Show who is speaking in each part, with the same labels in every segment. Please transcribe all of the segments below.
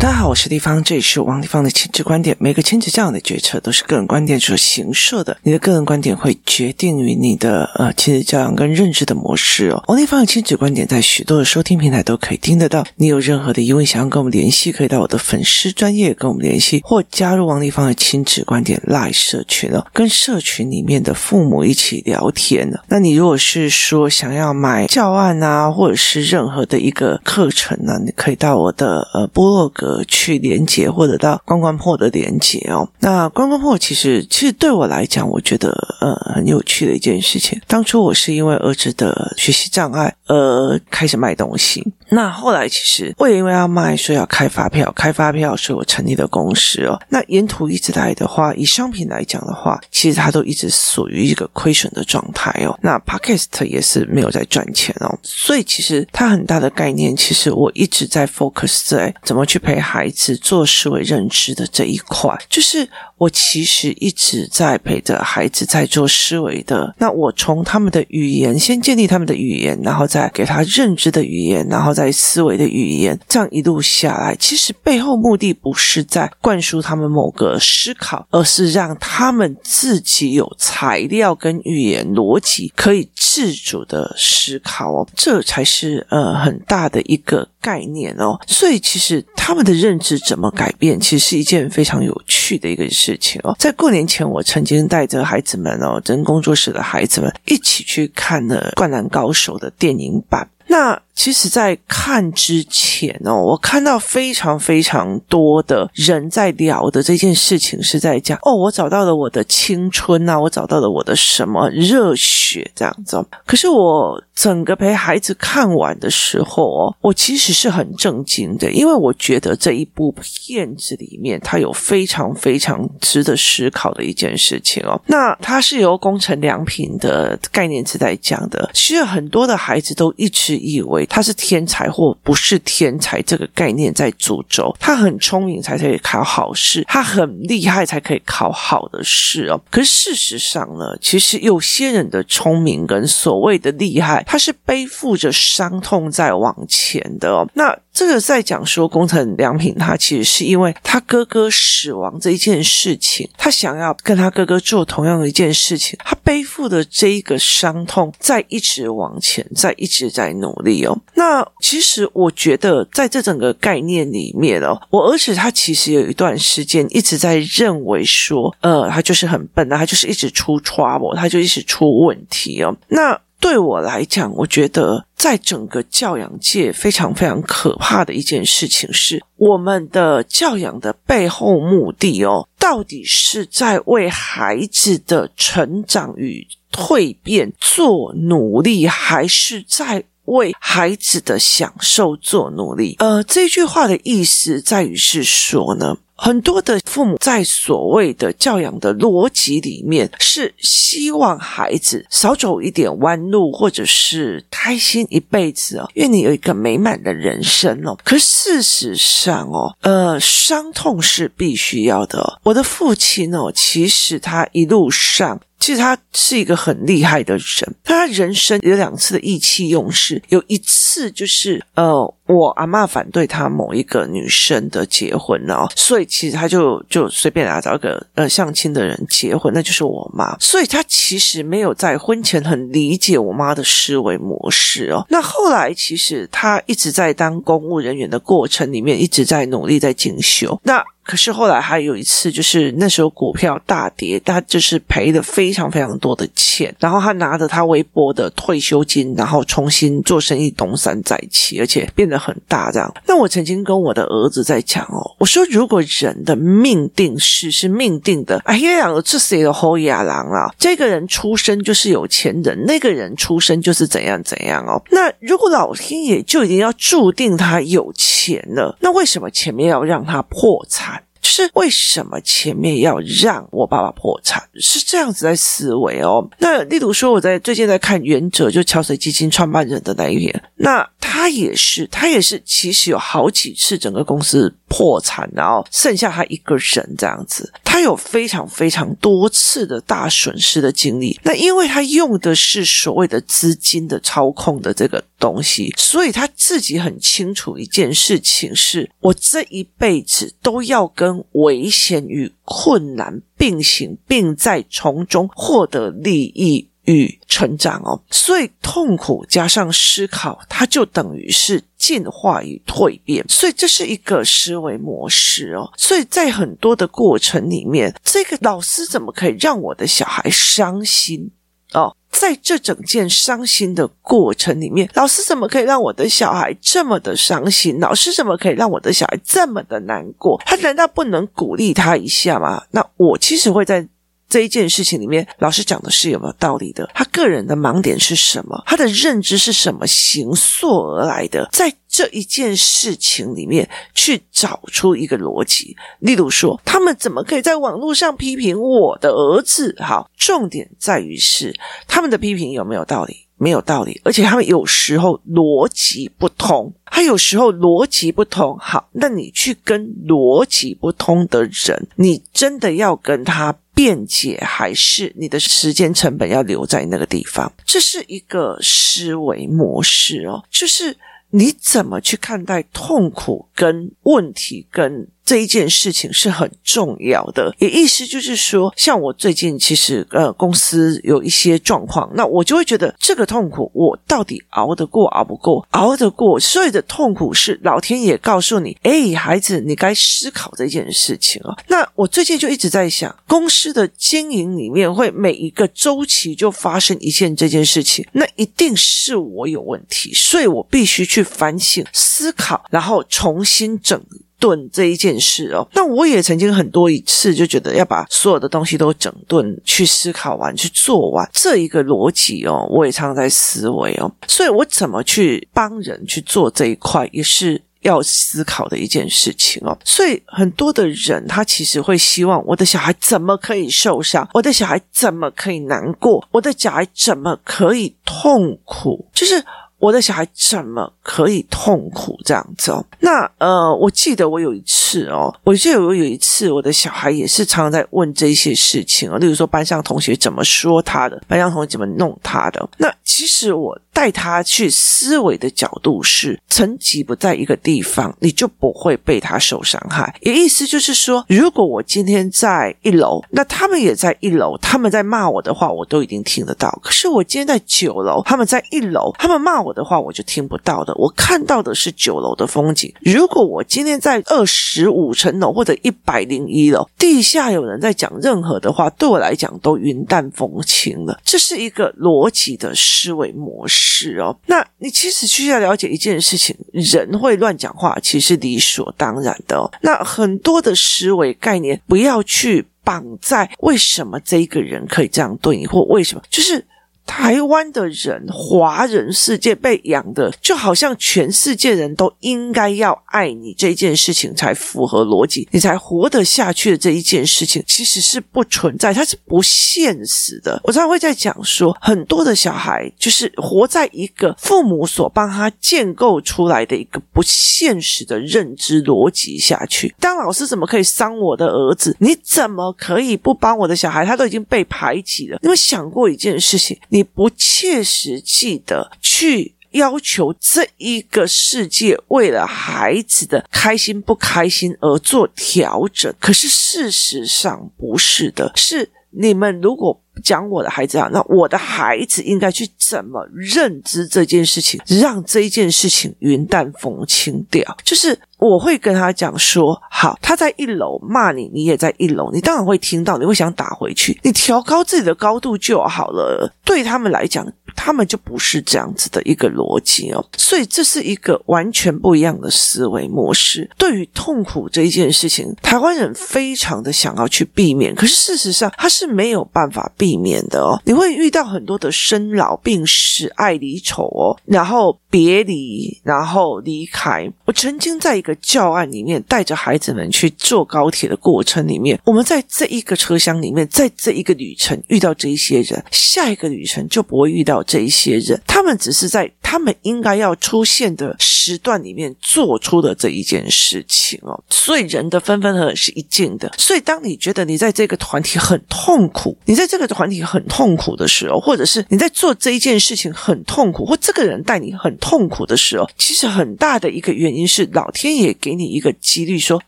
Speaker 1: 大家好，我是地方，这里是王地方的亲子观点。每个亲子教养的决策都是个人观点所形设的，你的个人观点会决定于你的呃亲子教养跟认知的模式哦。王地方的亲子观点在许多的收听平台都可以听得到。你有任何的疑问想要跟我们联系，可以到我的粉丝专业跟我们联系，或加入王地方的亲子观点 Live 社群哦，跟社群里面的父母一起聊天呢。那你如果是说想要买教案啊，或者是任何的一个课程呢，你可以到我的呃部落格。去连接或者到关关破的连接哦。那关关破其实其实对我来讲，我觉得呃很有趣的一件事情。当初我是因为儿子的学习障碍而开始卖东西。那后来其实我也因为要卖，所以要开发票，开发票，所以我成立了公司哦。那沿途一直来的话，以商品来讲的话，其实它都一直属于一个亏损的状态哦。那 Podcast 也是没有在赚钱哦。所以其实它很大的概念，其实我一直在 focus 在怎么去孩子做思维认知的这一块，就是我其实一直在陪着孩子在做思维的。那我从他们的语言先建立他们的语言，然后再给他认知的语言，然后再思维的语言，这样一路下来，其实背后目的不是在灌输他们某个思考，而是让他们自己有材料跟语言逻辑可以自主的思考哦，这才是呃很大的一个概念哦。所以其实他们的。认知怎么改变，其实是一件非常有趣的一个事情哦。在过年前，我曾经带着孩子们哦，跟工作室的孩子们一起去看了《灌篮高手》的电影版。那其实，在看之前哦，我看到非常非常多的人在聊的这件事情，是在讲哦，我找到了我的青春啊，我找到了我的什么热血这样子。可是我整个陪孩子看完的时候哦，我其实是很震惊的，因为我觉得这一部片子里面，它有非常非常值得思考的一件事情哦。那它是由工程良品的概念是在讲的，其实很多的孩子都一直以为。他是天才或不是天才，这个概念在诅咒他很聪明才可以考好试，他很厉害才可以考好的试哦。可是事实上呢，其实有些人的聪明跟所谓的厉害，他是背负着伤痛在往前的哦。那这个在讲说宫城良品，他其实是因为他哥哥死亡这一件事情，他想要跟他哥哥做同样的一件事情，他背负的这一个伤痛，在一直往前，在一直在努力哦。那其实我觉得，在这整个概念里面哦，我儿子他其实有一段时间一直在认为说，呃，他就是很笨啊，他就是一直出 trouble，他就一直出问题哦。那对我来讲，我觉得在整个教养界非常非常可怕的一件事情是，我们的教养的背后目的哦，到底是在为孩子的成长与蜕变做努力，还是在为孩子的享受做努力，呃，这句话的意思在于是说呢，很多的父母在所谓的教养的逻辑里面，是希望孩子少走一点弯路，或者是开心一辈子哦，愿你有一个美满的人生哦。可事实上哦，呃，伤痛是必须要的。我的父亲哦，其实他一路上。其实他是一个很厉害的人，他人生有两次的意气用事，有一次就是呃，我阿嬷反对他某一个女生的结婚哦，所以其实他就就随便来找一个呃相亲的人结婚，那就是我妈，所以他其实没有在婚前很理解我妈的思维模式哦。那后来其实他一直在当公务人员的过程里面，一直在努力在进修。那可是后来还有一次，就是那时候股票大跌，他就是赔了非常非常多的钱，然后他拿着他微薄的退休金，然后重新做生意，东山再起，而且变得很大这样。那我曾经跟我的儿子在讲哦，我说如果人的命定是是命定的，哎呀，这谁的后亚郎啊？这个人出生就是有钱人，那个人出生就是怎样怎样哦。那如果老天爷就已经要注定他有钱了，那为什么前面要让他破产？就是为什么前面要让我爸爸破产？是这样子在思维哦。那例如说，我在最近在看《原则》，就桥水基金创办人的那一篇，那他也是，他也是，其实有好几次整个公司破产，然后剩下他一个人这样子，他有非常非常多次的大损失的经历。那因为他用的是所谓的资金的操控的这个东西，所以他自己很清楚一件事情是：我这一辈子都要跟危险与困难并行，并在从中获得利益与成长哦。所以痛苦加上思考，它就等于是进化与蜕变。所以这是一个思维模式哦。所以在很多的过程里面，这个老师怎么可以让我的小孩伤心哦？在这整件伤心的过程里面，老师怎么可以让我的小孩这么的伤心？老师怎么可以让我的小孩这么的难过？他难道不能鼓励他一下吗？那我其实会在。这一件事情里面，老师讲的是有没有道理的？他个人的盲点是什么？他的认知是什么形塑而来的？在这一件事情里面去找出一个逻辑。例如说，他们怎么可以在网络上批评我的儿子？好，重点在于是他们的批评有没有道理？没有道理，而且他们有时候逻辑不通，他有时候逻辑不通。好，那你去跟逻辑不通的人，你真的要跟他辩解，还是你的时间成本要留在那个地方？这是一个思维模式哦，就是你怎么去看待痛苦跟问题跟。这一件事情是很重要的，也意思就是说，像我最近其实呃公司有一些状况，那我就会觉得这个痛苦我到底熬得过熬不过？熬得过，所有的痛苦是老天爷告诉你，哎，孩子，你该思考这件事情哦。那我最近就一直在想，公司的经营里面会每一个周期就发生一件这件事情，那一定是我有问题，所以我必须去去反省、思考，然后重新整。顿这一件事哦，那我也曾经很多一次就觉得要把所有的东西都整顿去思考完去做完这一个逻辑哦，我也常常在思维哦，所以我怎么去帮人去做这一块也是要思考的一件事情哦。所以很多的人他其实会希望我的小孩怎么可以受伤，我的小孩怎么可以难过，我的小孩怎么可以痛苦，就是。我的小孩怎么可以痛苦这样子哦？那呃，我记得我有一次哦，我记得我有一次，我的小孩也是常常在问这些事情哦，例如说班上同学怎么说他的，班上同学怎么弄他的。那其实我带他去思维的角度是，层级不在一个地方，你就不会被他受伤害。也意思就是说，如果我今天在一楼，那他们也在一楼，他们在骂我的话，我都已经听得到。可是我今天在九楼，他们在一楼，他们骂我。我的话我就听不到的，我看到的是九楼的风景。如果我今天在二十五层楼或者一百零一楼，地下有人在讲任何的话，对我来讲都云淡风轻了。这是一个逻辑的思维模式哦。那你其实需要了解一件事情：人会乱讲话，其实理所当然的哦。那很多的思维概念，不要去绑在为什么这一个人可以这样对你，或为什么就是。台湾的人，华人世界被养的就好像全世界人都应该要爱你这件事情才符合逻辑，你才活得下去的这一件事情其实是不存在，它是不现实的。我常常会在讲说，很多的小孩就是活在一个父母所帮他建构出来的一个不现实的认知逻辑下去。当老师怎么可以伤我的儿子？你怎么可以不帮我的小孩？他都已经被排挤了。你有没有想过一件事情？你不切实际的去要求这一个世界为了孩子的开心不开心而做调整，可是事实上不是的，是你们如果讲我的孩子啊，那我的孩子应该去怎么认知这件事情，让这一件事情云淡风轻掉，就是。我会跟他讲说，好，他在一楼骂你，你也在一楼，你当然会听到，你会想打回去，你调高自己的高度就好了。对他们来讲，他们就不是这样子的一个逻辑哦，所以这是一个完全不一样的思维模式。对于痛苦这一件事情，台湾人非常的想要去避免，可是事实上他是没有办法避免的哦。你会遇到很多的生老病死、爱离愁哦，然后别离，然后离开。我曾经在一个教案里面带着孩子们去坐高铁的过程里面，我们在这一个车厢里面，在这一个旅程遇到这一些人，下一个旅程就不会遇到这一些人。他们只是在他们应该要出现的时段里面做出的这一件事情哦。所以人的分分合合是一定的。所以当你觉得你在这个团体很痛苦，你在这个团体很痛苦的时候，或者是你在做这一件事情很痛苦，或这个人带你很痛苦的时候，其实很大的一个原因是老天爷给你一个几率，说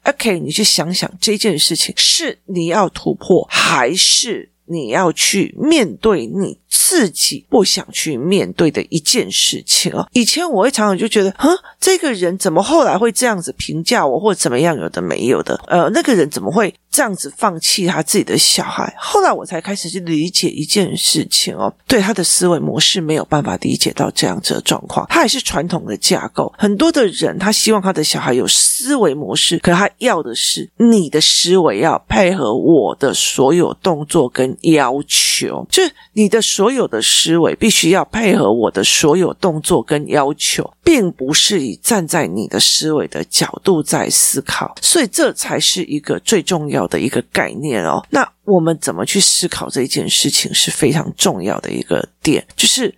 Speaker 1: ：“OK，你去想想这件事情是你要突破，还是你要去面对你。”自己不想去面对的一件事情哦。以前我会常常就觉得，哼，这个人怎么后来会这样子评价我，或者怎么样，有的没有的。呃，那个人怎么会这样子放弃他自己的小孩？后来我才开始去理解一件事情哦，对他的思维模式没有办法理解到这样子的状况。他还是传统的架构。很多的人他希望他的小孩有思维模式，可他要的是你的思维要配合我的所有动作跟要求，就是你的所有。的思维必须要配合我的所有动作跟要求，并不是以站在你的思维的角度在思考，所以这才是一个最重要的一个概念哦。那我们怎么去思考这件事情是非常重要的一个点，就是。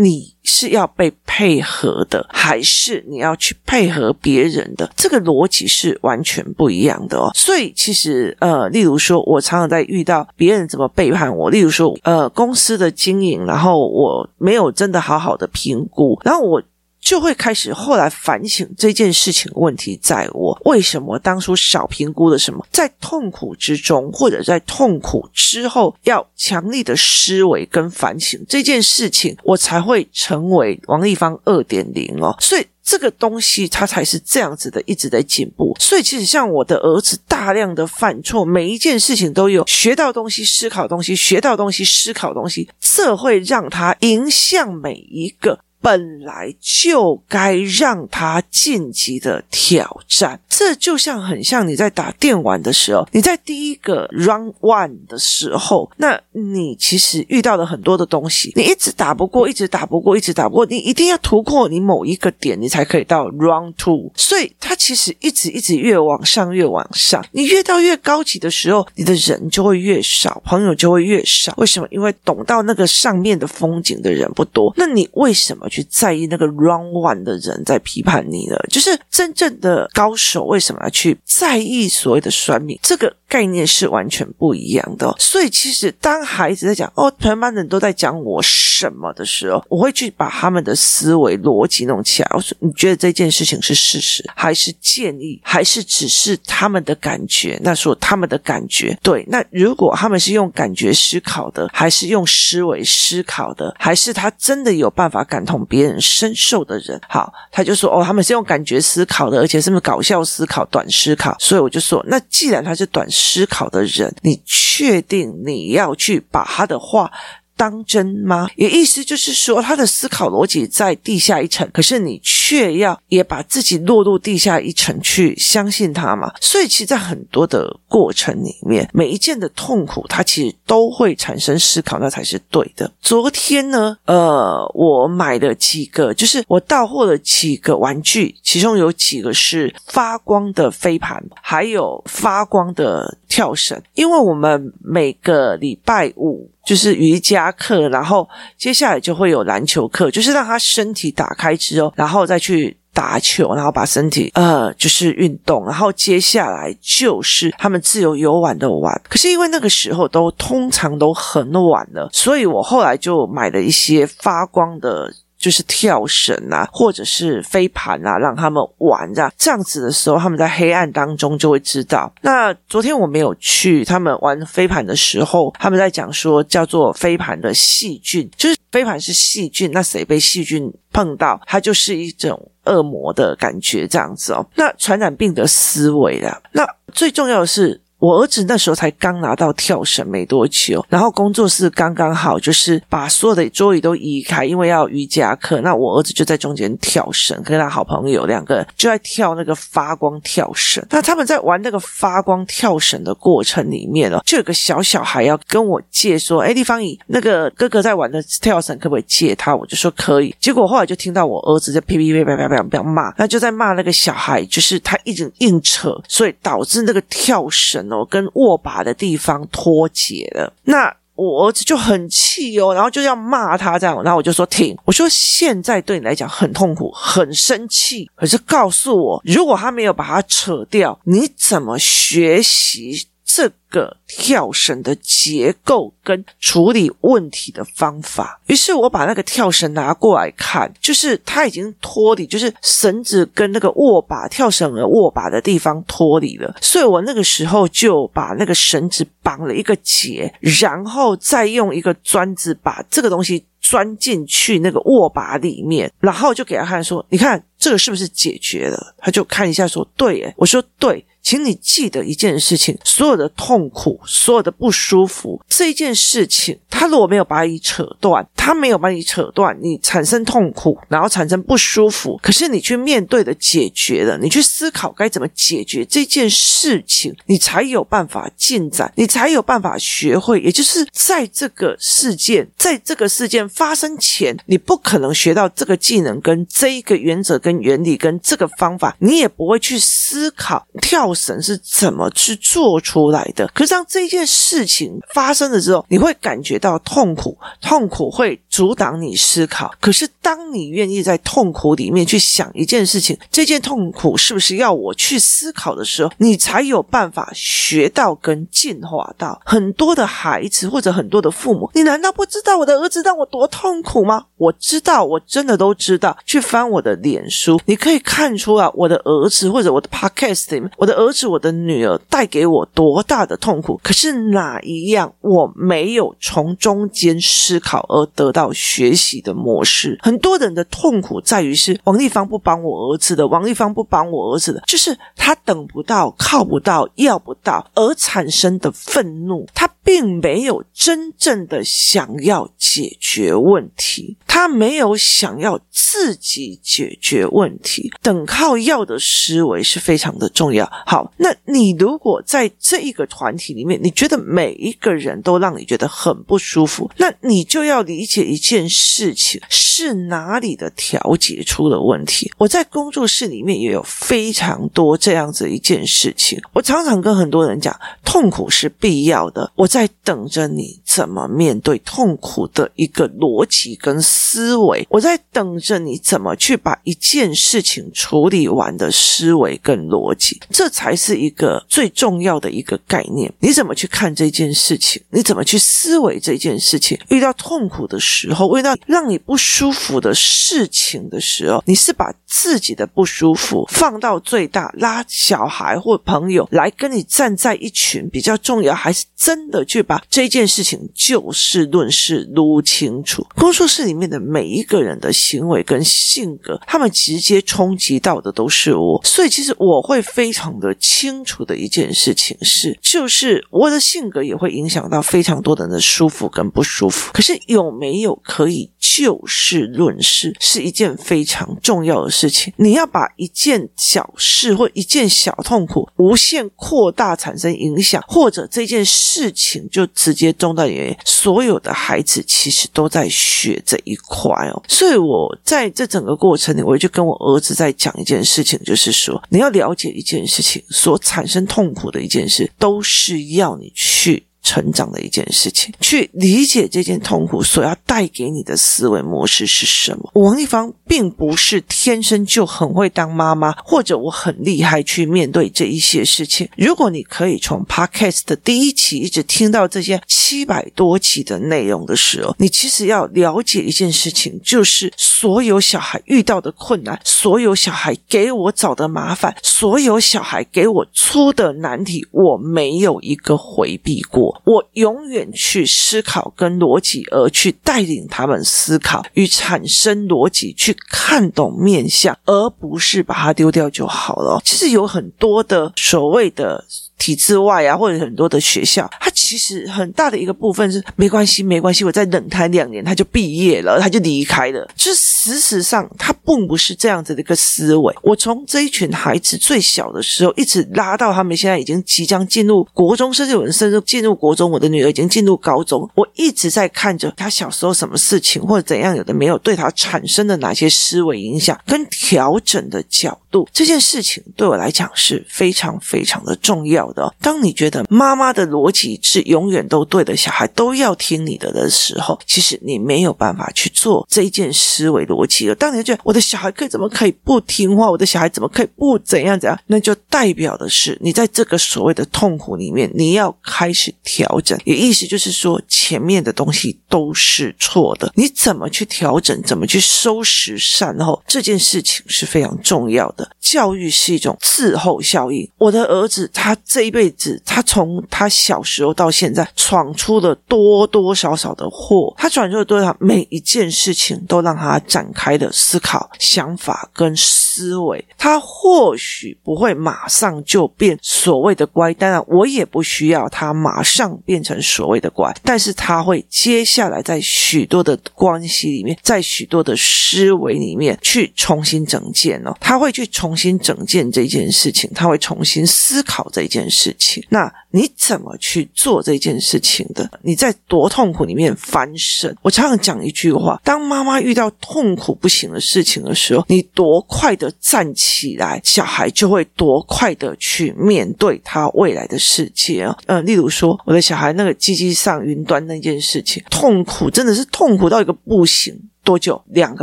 Speaker 1: 你是要被配合的，还是你要去配合别人的？这个逻辑是完全不一样的哦。所以其实，呃，例如说，我常常在遇到别人怎么背叛我，例如说，呃，公司的经营，然后我没有真的好好的评估，然后我。就会开始后来反省这件事情问题在我为什么当初少评估了什么，在痛苦之中或者在痛苦之后要强力的思维跟反省这件事情，我才会成为王立芳二点零哦。所以这个东西它才是这样子的，一直在进步。所以其实像我的儿子大量的犯错，每一件事情都有学到东西、思考东西、学到东西、思考东西，这会让他迎向每一个。本来就该让他晋级的挑战，这就像很像你在打电玩的时候，你在第一个 round one 的时候，那你其实遇到了很多的东西，你一直打不过，一直打不过，一直打不过，你一定要突破你某一个点，你才可以到 round two。所以它其实一直一直越往上，越往上，你越到越高级的时候，你的人就会越少，朋友就会越少。为什么？因为懂到那个上面的风景的人不多。那你为什么？去在意那个 round one 的人在批判你了，就是真正的高手为什么要去在意所谓的酸民？这个概念是完全不一样的。所以其实当孩子在讲哦，全班人都在讲我什么的时候，我会去把他们的思维逻辑弄起来。我说，你觉得这件事情是事实，还是建议，还是只是他们的感觉？那说他们的感觉对。那如果他们是用感觉思考的，还是用思维思考的，还是他真的有办法感同？别人深受的人，好，他就说哦，他们是用感觉思考的，而且是不是搞笑思考、短思考？所以我就说，那既然他是短思考的人，你确定你要去把他的话当真吗？也意思就是说，他的思考逻辑在地下一层，可是你却要也把自己落入地下一层去相信他嘛？所以，其实，在很多的过程里面，每一件的痛苦，它其实都会产生思考，那才是对的。昨天呢，呃，我买了几个，就是我到货了几个玩具，其中有几个是发光的飞盘，还有发光的跳绳，因为我们每个礼拜五。就是瑜伽课，然后接下来就会有篮球课，就是让他身体打开之后，然后再去打球，然后把身体呃就是运动，然后接下来就是他们自由游玩的玩。可是因为那个时候都通常都很晚了，所以我后来就买了一些发光的。就是跳绳啊，或者是飞盘啊，让他们玩这样，这样子的时候，他们在黑暗当中就会知道。那昨天我没有去，他们玩飞盘的时候，他们在讲说叫做飞盘的细菌，就是飞盘是细菌，那谁被细菌碰到，它就是一种恶魔的感觉这样子哦。那传染病的思维啦，那最重要的是。我儿子那时候才刚拿到跳绳没多久，然后工作室刚刚好就是把所有的桌椅都移开，因为要瑜伽课。那我儿子就在中间跳绳，跟他好朋友两个就在跳那个发光跳绳。那他们在玩那个发光跳绳的过程里面哦，就有个小小孩要跟我借说：“哎，丽芳姨，那个哥哥在玩的跳绳，可不可以借他？”我就说可以。结果后来就听到我儿子在噼噼啪啪啪啪骂，那就在骂那个小孩，就是他一直硬扯，所以导致那个跳绳我跟握把的地方脱节了。那我儿子就很气哦，然后就要骂他这样，然后我就说停，我说现在对你来讲很痛苦，很生气，可是告诉我，如果他没有把它扯掉，你怎么学习？这个跳绳的结构跟处理问题的方法，于是我把那个跳绳拿过来看，就是它已经脱离，就是绳子跟那个握把跳绳的握把的地方脱离了，所以我那个时候就把那个绳子绑了一个结，然后再用一个钻子把这个东西钻进去那个握把里面，然后就给他看说：“你看这个是不是解决了？”他就看一下说：“对。”我说：“对。”请你记得一件事情：所有的痛苦，所有的不舒服，这一件事情，他如果没有把你扯断，他没有把你扯断，你产生痛苦，然后产生不舒服，可是你去面对的解决了，你去思考该怎么解决这件事情，你才有办法进展，你才有办法学会。也就是在这个事件，在这个事件发生前，你不可能学到这个技能、跟这一个原则、跟原理、跟这个方法，你也不会去思考跳。神是怎么去做出来的？可是当这件事情发生了之后，你会感觉到痛苦，痛苦会阻挡你思考。可是当你愿意在痛苦里面去想一件事情，这件痛苦是不是要我去思考的时候，你才有办法学到跟进化到。很多的孩子或者很多的父母，你难道不知道我的儿子让我多痛苦吗？我知道，我真的都知道。去翻我的脸书，你可以看出啊，我的儿子或者我的 podcast 里面，我的儿。子，我的女儿带给我多大的痛苦？可是哪一样我没有从中间思考而得到学习的模式？很多人的痛苦在于是王立芳不帮我儿子的，王立芳不帮我儿子的，就是他等不到、靠不到、要不到而产生的愤怒。他并没有真正的想要解决问题，他没有想要自己解决问题，等靠要的思维是非常的重要。好。那你如果在这一个团体里面，你觉得每一个人都让你觉得很不舒服，那你就要理解一件事情，是哪里的调节出了问题。我在工作室里面也有非常多这样子一件事情，我常常跟很多人讲，痛苦是必要的，我在在等着你怎么面对痛苦的一个逻辑跟思维，我在等着你怎么去把一件事情处理完的思维跟逻辑，这才。是一个最重要的一个概念，你怎么去看这件事情？你怎么去思维这件事情？遇到痛苦的时候，遇到让你不舒服的事情的时候，你是把自己的不舒服放到最大，拉小孩或朋友来跟你站在一群比较重要，还是真的去把这件事情就事论事撸清楚？工作室里面的每一个人的行为跟性格，他们直接冲击到的都是我，所以其实我会非常的。清楚的一件事情是，就是我的性格也会影响到非常多的人的舒服跟不舒服。可是有没有可以就事论事，是一件非常重要的事情。你要把一件小事或一件小痛苦无限扩大，产生影响，或者这件事情就直接中到你。所有的孩子其实都在学这一块哦。所以我在这整个过程里，我就跟我儿子在讲一件事情，就是说你要了解一件事情。所产生痛苦的一件事，都是要你去。成长的一件事情，去理解这件痛苦所要带给你的思维模式是什么。王一芳并不是天生就很会当妈妈，或者我很厉害去面对这一些事情。如果你可以从 Podcast 的第一期一直听到这些七百多期的内容的时候，你其实要了解一件事情，就是所有小孩遇到的困难，所有小孩给我找的麻烦，所有小孩给我出的难题，我没有一个回避过。我永远去思考跟逻辑，而去带领他们思考与产生逻辑，去看懂面相，而不是把它丢掉就好了。其实有很多的所谓的。体制外啊，或者很多的学校，他其实很大的一个部分是没关系，没关系，我再冷谈两年，他就毕业了，他就离开了。就是事实上，他并不是这样子的一个思维。我从这一群孩子最小的时候，一直拉到他们现在已经即将进入国中，甚至有人甚至进入国中。我的女儿已经进入高中，我一直在看着他小时候什么事情或者怎样，有的没有对他产生的哪些思维影响跟调整的角度，这件事情对我来讲是非常非常的重要的。当你觉得妈妈的逻辑是永远都对的，小孩都要听你的的时候，其实你没有办法去做这一件思维逻辑了。当你觉得我的小孩可以怎么可以不听话，我的小孩怎么可以不怎样怎样，那就代表的是你在这个所谓的痛苦里面，你要开始调整。也意思就是说，前面的东西都是错的，你怎么去调整，怎么去收拾善后，这件事情是非常重要的。教育是一种滞后效应。我的儿子他这一辈子，他从他小时候到现在，闯出了多多少少的祸。他闯出了多少，每一件事情都让他展开的思考、想法跟思维。他或许不会马上就变所谓的乖，当然我也不需要他马上变成所谓的乖，但是他会接下来在许多的关系里面，在许多的思维里面去重新整建哦，他会去重。新整建这件事情，他会重新思考这件事情。那你怎么去做这件事情的？你在多痛苦里面翻身。我常常讲一句话：当妈妈遇到痛苦不行的事情的时候，你多快的站起来，小孩就会多快的去面对他未来的世界啊。嗯，例如说，我的小孩那个机机上云端那件事情，痛苦真的是痛苦到一个不行。多久？两个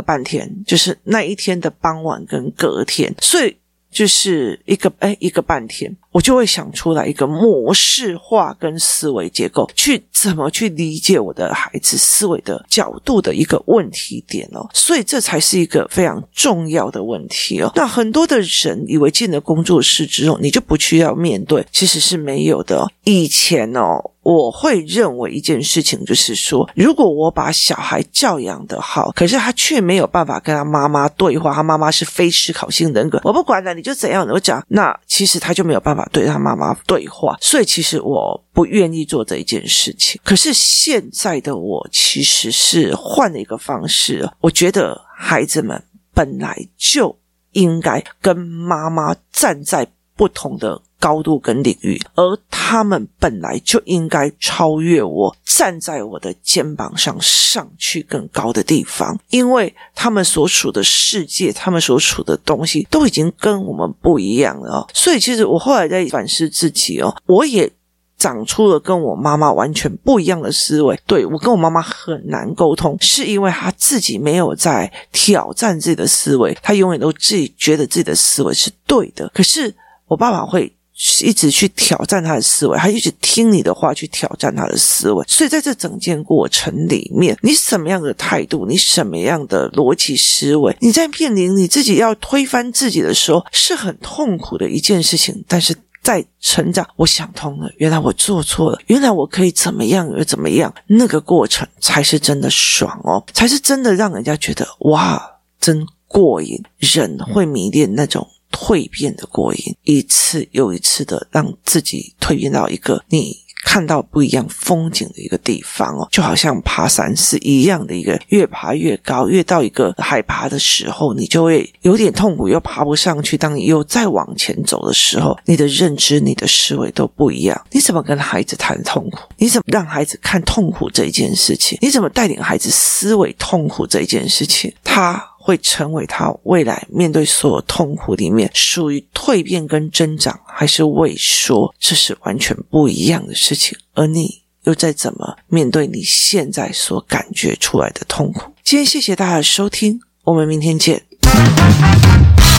Speaker 1: 半天，就是那一天的傍晚跟隔天，所以就是一个哎一个半天，我就会想出来一个模式化跟思维结构，去怎么去理解我的孩子思维的角度的一个问题点哦，所以这才是一个非常重要的问题哦。那很多的人以为进了工作室之后，你就不需要面对，其实是没有的。以前哦。我会认为一件事情，就是说，如果我把小孩教养的好，可是他却没有办法跟他妈妈对话，他妈妈是非思考性人格，我不管了，你就怎样，我讲，那其实他就没有办法对他妈妈对话，所以其实我不愿意做这一件事情。可是现在的我其实是换了一个方式，我觉得孩子们本来就应该跟妈妈站在不同的。高度跟领域，而他们本来就应该超越我，站在我的肩膀上上去更高的地方，因为他们所处的世界，他们所处的东西都已经跟我们不一样了。所以，其实我后来在反思自己哦，我也长出了跟我妈妈完全不一样的思维。对，我跟我妈妈很难沟通，是因为她自己没有在挑战自己的思维，她永远都自己觉得自己的思维是对的。可是我爸爸会。一直去挑战他的思维，他一直听你的话去挑战他的思维，所以在这整件过程里面，你什么样的态度，你什么样的逻辑思维，你在面临你自己要推翻自己的时候，是很痛苦的一件事情。但是在成长，我想通了，原来我做错了，原来我可以怎么样而怎么样，那个过程才是真的爽哦，才是真的让人家觉得哇，真过瘾，人会迷恋那种。蜕变的过瘾，一次又一次的让自己蜕变到一个你看到不一样风景的一个地方哦，就好像爬山是一样的一个，越爬越高，越到一个海拔的时候，你就会有点痛苦，又爬不上去。当你又再往前走的时候，你的认知、你的思维都不一样。你怎么跟孩子谈痛苦？你怎么让孩子看痛苦这一件事情？你怎么带领孩子思维痛苦这一件事情？他。会成为他未来面对所有痛苦里面属于蜕变跟增长，还是萎缩？这是完全不一样的事情。而你又在怎么面对你现在所感觉出来的痛苦？今天谢谢大家的收听，我们明天见。